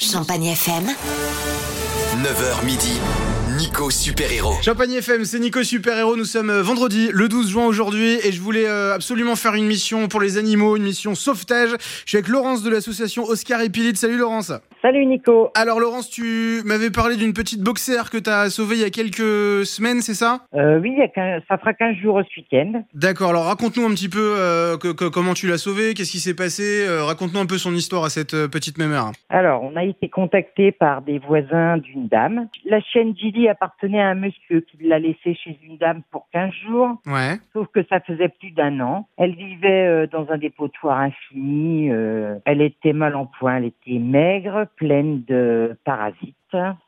Champagne FM. 9h midi, Nico Super Héros. Champagne FM, c'est Nico Super Héros. Nous sommes euh, vendredi, le 12 juin aujourd'hui, et je voulais euh, absolument faire une mission pour les animaux, une mission sauvetage. Je suis avec Laurence de l'association Oscar et Pilite. Salut Laurence. Salut Nico. Alors Laurence, tu m'avais parlé d'une petite boxère que tu as sauvée il y a quelques semaines, c'est ça? Euh, oui, il y a quin- ça fera 15 jours ce week-end. D'accord, alors raconte-nous un petit peu euh, que- que- comment tu l'as sauvée, qu'est-ce qui s'est passé, euh, raconte-nous un peu son histoire à cette petite mémère. Alors, on a été contacté par des voisins d'une dame. La chienne Gilly appartenait à un monsieur qui l'a laissée chez une dame pour 15 jours, Ouais. sauf que ça faisait plus d'un an. Elle vivait euh, dans un dépotoir infini. euh, elle était mal en point, elle était maigre, pleine de parasites.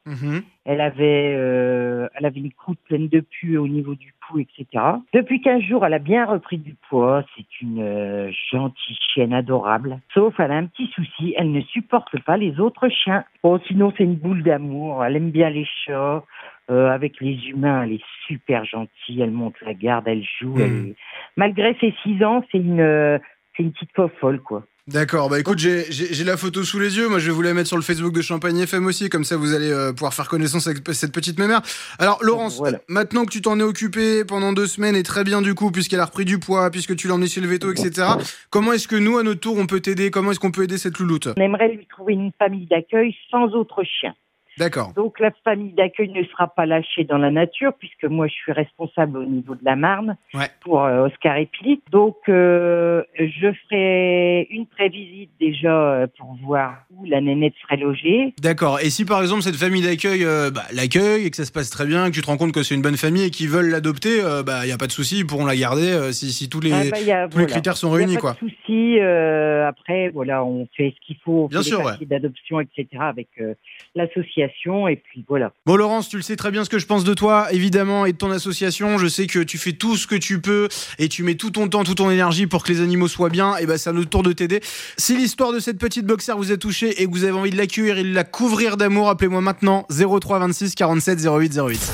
Mhm. Elle avait, euh, elle avait une croûte pleine de pus au niveau du cou, etc. Depuis 15 jours, elle a bien repris du poids. C'est une euh, gentille chienne adorable. Sauf, elle a un petit souci. Elle ne supporte pas les autres chiens. Bon, sinon, c'est une boule d'amour. Elle aime bien les chats. Euh, avec les humains, elle est super gentille. Elle monte la garde, elle joue. Hmm. elle est- Malgré ses 6 ans, c'est une, euh, c'est une petite folle, quoi. D'accord, bah écoute, j'ai- la photo sous les yeux. Moi, je vais vous la mettre sur le Facebook de Champagne FM aussi, comme ça vous allez euh, pouvoir faire connaissance avec cette petite mémère. Alors, Laurence, Voilà. maintenant que tu t'en es occupé pendant deux semaines et très bien du coup, puisqu'elle a repris du poids, puisque tu l'as emmenée chez le veto, etc. Comment est-ce que nous, à notre tour, on peut t'aider? Comment est-ce qu'on peut aider cette louloute? On aimerait lui trouver une famille d'accueil sans autres chiens. D'accord. Donc la famille d'accueil ne sera pas lâchée dans la nature puisque moi je suis responsable au niveau de la Marne Ouais. pour euh, Oscar et. Donc euh, je ferai une prévisite déjà euh, pour voir la nénette serait logée. D'accord. Et si par exemple cette famille d'accueil euh, bah, l'accueille et que ça se passe très bien, que tu te rends compte que c'est une bonne famille et qu'ils veulent l'adopter, euh, bah il y a pas de souci, ils pourront la garder euh, si, si tous les Ah, bah, a- tous les critères sont Y a réunis pas quoi. de souci. euh, après, voilà, on fait ce qu'il faut, on Bien fait sûr, ouais. d'adoption, etc. avec euh, l'association et puis voilà. Bon Laurence, tu le sais très bien ce que je pense de toi, évidemment, et de ton association. Je sais que tu fais tout ce que tu peux et tu mets tout ton temps, toute ton énergie pour que les animaux soient bien. Et ben c'est à notre tour de t'aider. Si l'histoire de cette petite boxer vous a touché et vous avez envie de l'accueillir et de la couvrir d'amour, appelez-moi maintenant 03 26 47 08 08.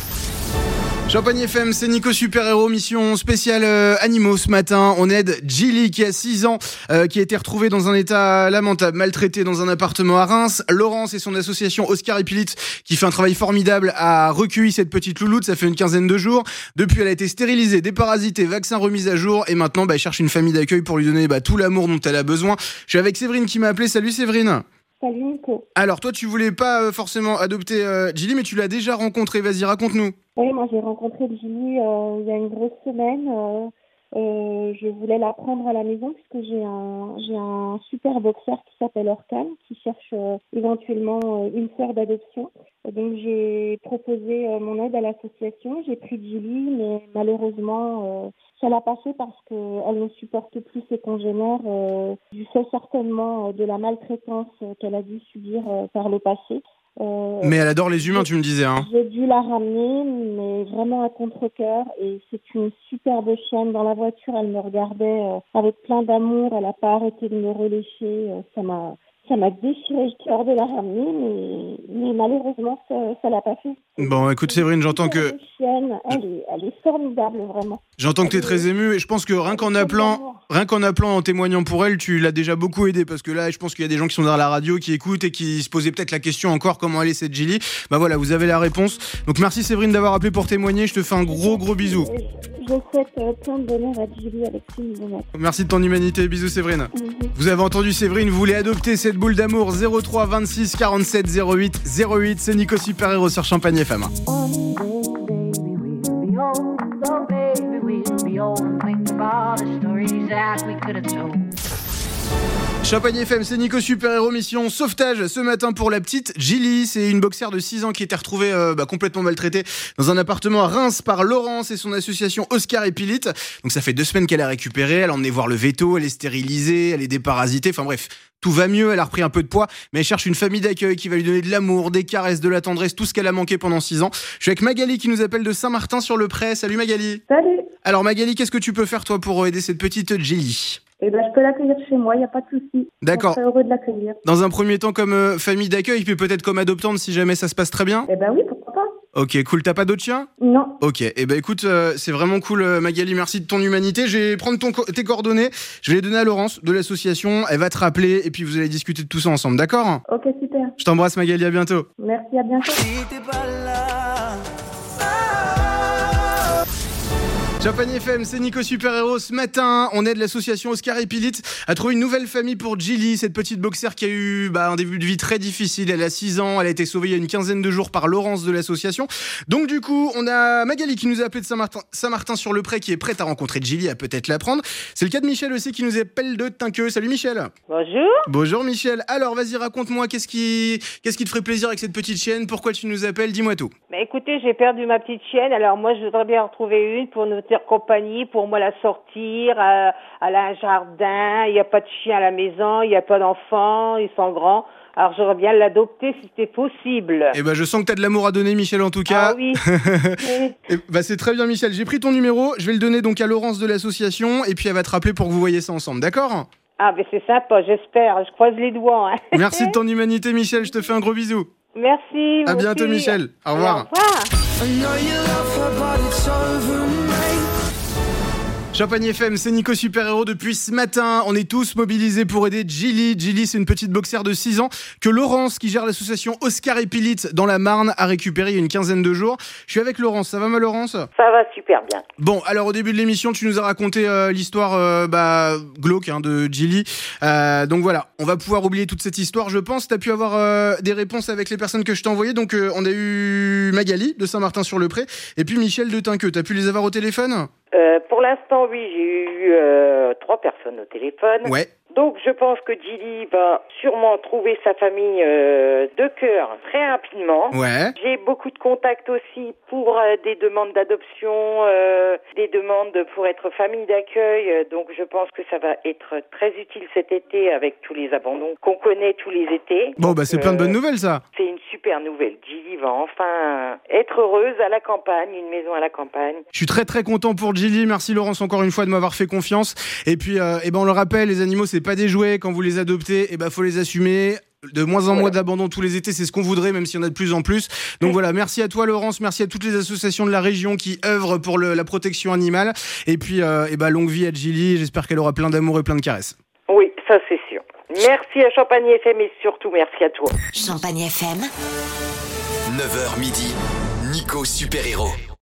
Champagne FM, c'est Nico Super Héros, mission spéciale euh, animaux ce matin. On aide Gilly qui a 6 ans, euh, qui a été retrouvée dans un état lamentable, maltraitée dans un appartement à Reims. Laurence et son association Oscar et Pilite, qui fait un travail formidable, a recueilli cette petite louloute, ça fait une quinzaine de jours. Depuis, elle a été stérilisée, déparasitée, vaccin remis à jour, et maintenant, bah, elle cherche une famille d'accueil pour lui donner bah, tout l'amour dont elle a besoin. Je suis avec Séverine qui m'a appelé. Salut Séverine. Salut Nico. Alors toi, tu voulais pas euh, forcément adopter euh, Gilly, mais tu l'as déjà rencontrée. Vas-y, raconte-nous. Oui, moi j'ai rencontré Julie euh, il y a une grosse semaine. Euh, euh, je voulais la prendre à la maison puisque j'ai un j'ai un super boxeur qui s'appelle Orkan qui cherche éventuellement une sœur d'adoption. Donc j'ai proposé mon aide à l'association. J'ai pris Julie, mais malheureusement ça l'a pas fait parce qu'elle ne supporte plus ses congénères euh, du fait certainement euh, de la maltraitance euh, qu'elle a dû subir euh, par le passé. Euh, Mais elle adore les humains, tu me disais. Hein. j'ai dû la ramener, mais vraiment à contre-cœur. Et c'est une superbe chienne. Dans la voiture, elle me regardait avec plein d'amour. Elle n'a pas arrêté de me relécher. Ça m'a, ça m'a déchiré le cœur de la ramener, mais, mais malheureusement, ça, ça l'a pas fait. Bon, écoute Séverine, j'entends que chienne. Elle est, elle est formidable, vraiment. J'entends que t'es très ému et je pense que rien qu'en appelant, rien qu'en appelant, en témoignant pour elle, tu l'as déjà beaucoup aidé parce que là, je pense qu'il y a des gens qui sont dans la radio, qui écoutent et qui se posaient peut-être la question encore comment aller cette Gilly? Bah voilà, vous avez la réponse. Donc merci Séverine d'avoir appelé pour témoigner. Je te fais un gros gros bisou. Je souhaite euh, plein de bonheur à ses nouveaux Merci de ton humanité. Bisous Séverine. Vous avez entendu Séverine, vous voulez adopter cette boule d'amour 03 26 47 08 08. C'est Nico Super Héros sur Champagne FM. Champagne FM, c'est Nico Super Héros Mission Sauvetage ce matin pour la petite Gilly. C'est une boxère de 6 ans qui était retrouvée euh, bah, complètement maltraitée dans un appartement à Reims par Laurence et son association Oscar et Pilite. Donc ça fait deux semaines qu'elle a récupéré. Elle a emmené voir le veto, elle est stérilisée, elle est déparasitée. Enfin bref, tout va mieux. Elle a repris un peu de poids, mais elle cherche une famille d'accueil qui va lui donner de l'amour, des caresses, de la tendresse, tout ce qu'elle a manqué pendant 6 ans. Je suis avec Magali qui nous appelle de Saint-Martin-sur-le-Pré. Salut Magali. Salut Alors Magali, qu'est-ce que tu peux faire toi pour aider cette petite Gilly Eh ben, je peux l'accueillir chez moi, il n'y a pas de souci. D'accord. Je serais heureux de l'accueillir. Dans un premier temps comme euh, famille d'accueil, puis peut-être comme adoptante si jamais ça se passe très bien? Eh ben oui, pourquoi pas Ok, cool. T'as pas d'autres chiens? Non. Ok, et eh ben écoute, euh, c'est vraiment cool euh, Magali, merci de ton humanité. Je vais prendre ton co- tes coordonnées, je vais les donner à Laurence de l'association, elle va te rappeler et puis vous allez discuter de tout ça ensemble, d'accord? Ok, super. Je t'embrasse Magali, à bientôt. Merci, à bientôt. Champagne FM, c'est Nico Super Héros. Ce matin, on aide l'association Oscar et Pilite à trouver une nouvelle famille pour Gilly, cette petite boxeur qui a eu bah, un début de vie très difficile. Elle a 6 ans, elle a été sauvée il y a une quinzaine de jours par Laurence de l'association. Donc du coup, on a Magali qui nous a appelé de Saint-Martin Saint sur le pré qui est prête à rencontrer Gilly, à peut-être la prendre. C'est le cas de Michel aussi qui nous appelle de Tinqueux. Salut Michel. Bonjour. Bonjour Michel. Alors vas-y, raconte-moi qu'est-ce qui, qu'est-ce qui te ferait plaisir avec cette petite chienne? Pourquoi tu nous appelles? Dis-moi tout. Bah, écoutez, j'ai perdu ma petite chienne, alors moi je voudrais bien en retrouver une pour nous compagnie, pour moi la sortir. euh, elle a un jardin, il n'y a pas de chien à la maison, il n'y a pas d'enfants, ils sont grands. Alors j'aurais bien l'adopter si c'était possible. Eh ben, je sens que t'as de l'amour à donner, Michel, en tout cas. Ah oui. Eh bah c'est très bien Michel, j'ai pris ton numéro, je vais le donner donc à Laurence de l'association et puis elle va te rappeler pour que vous voyez ça ensemble, d'accord? Ah ben c'est sympa, j'espère. Je croise les doigts. hein. Merci de ton humanité Michel, je te fais un gros bisou. Merci. À bientôt aussi. Michel, au revoir. Au revoir. Champagne FM, c'est Nico Super Héros depuis ce matin. On est tous mobilisés pour aider Gilly. Gilly, c'est une petite boxère de 6 ans que Laurence, qui gère l'association Oscar et Pilite dans la Marne, a récupéré il y a une quinzaine de jours. Je suis avec Laurence, ça va ma Laurence? Ça va super bien. Bon, alors au début de l'émission, tu nous as raconté euh, l'histoire euh, bah, glauque hein, de Gilly. Euh, donc voilà, on va pouvoir oublier toute cette histoire, je pense. Tu as pu avoir euh, des réponses avec les personnes que je t'ai envoyées. Donc on a eu Magali de Saint-Martin-sur-le-Pré et puis Michel de Tinqueux. Tu as pu les avoir au téléphone? Euh, pour l'instant, oui, j'ai eu euh, trois personnes au téléphone. Ouais. Donc, je pense que Gilly va sûrement trouver sa famille euh, de cœur très rapidement. Ouais. J'ai beaucoup de contacts aussi pour euh, des demandes d'adoption, euh, des demandes pour être famille d'accueil. Donc, je pense que ça va être très utile cet été avec tous les abandons qu'on connaît tous les étés. Bon, bah c'est plein de bonnes nouvelles ça. C'est une super nouvelle. Gilly va enfin être heureuse à la campagne, une maison à la campagne. Je suis très très content pour Gilly. Merci Laurence encore une fois de m'avoir fait confiance. Et puis, eh ben on le rappelle, les animaux c'est pas des jouets. Quand vous les adoptez, eh ben faut les assumer. De moins en moins d'abandon tous les étés, c'est ce qu'on voudrait, même s'il y en a de plus en plus. Donc voilà, merci à toi Laurence, merci à toutes les associations de la région qui œuvrent pour le- la protection animale. Et puis, euh, eh ben longue vie à Gilly. J'espère qu'elle aura plein d'amour et plein de caresses. Oui, ça c'est sûr. Merci à Champagne FM et surtout merci à toi. Champagne FM. 9h midi, Nico Super Héros.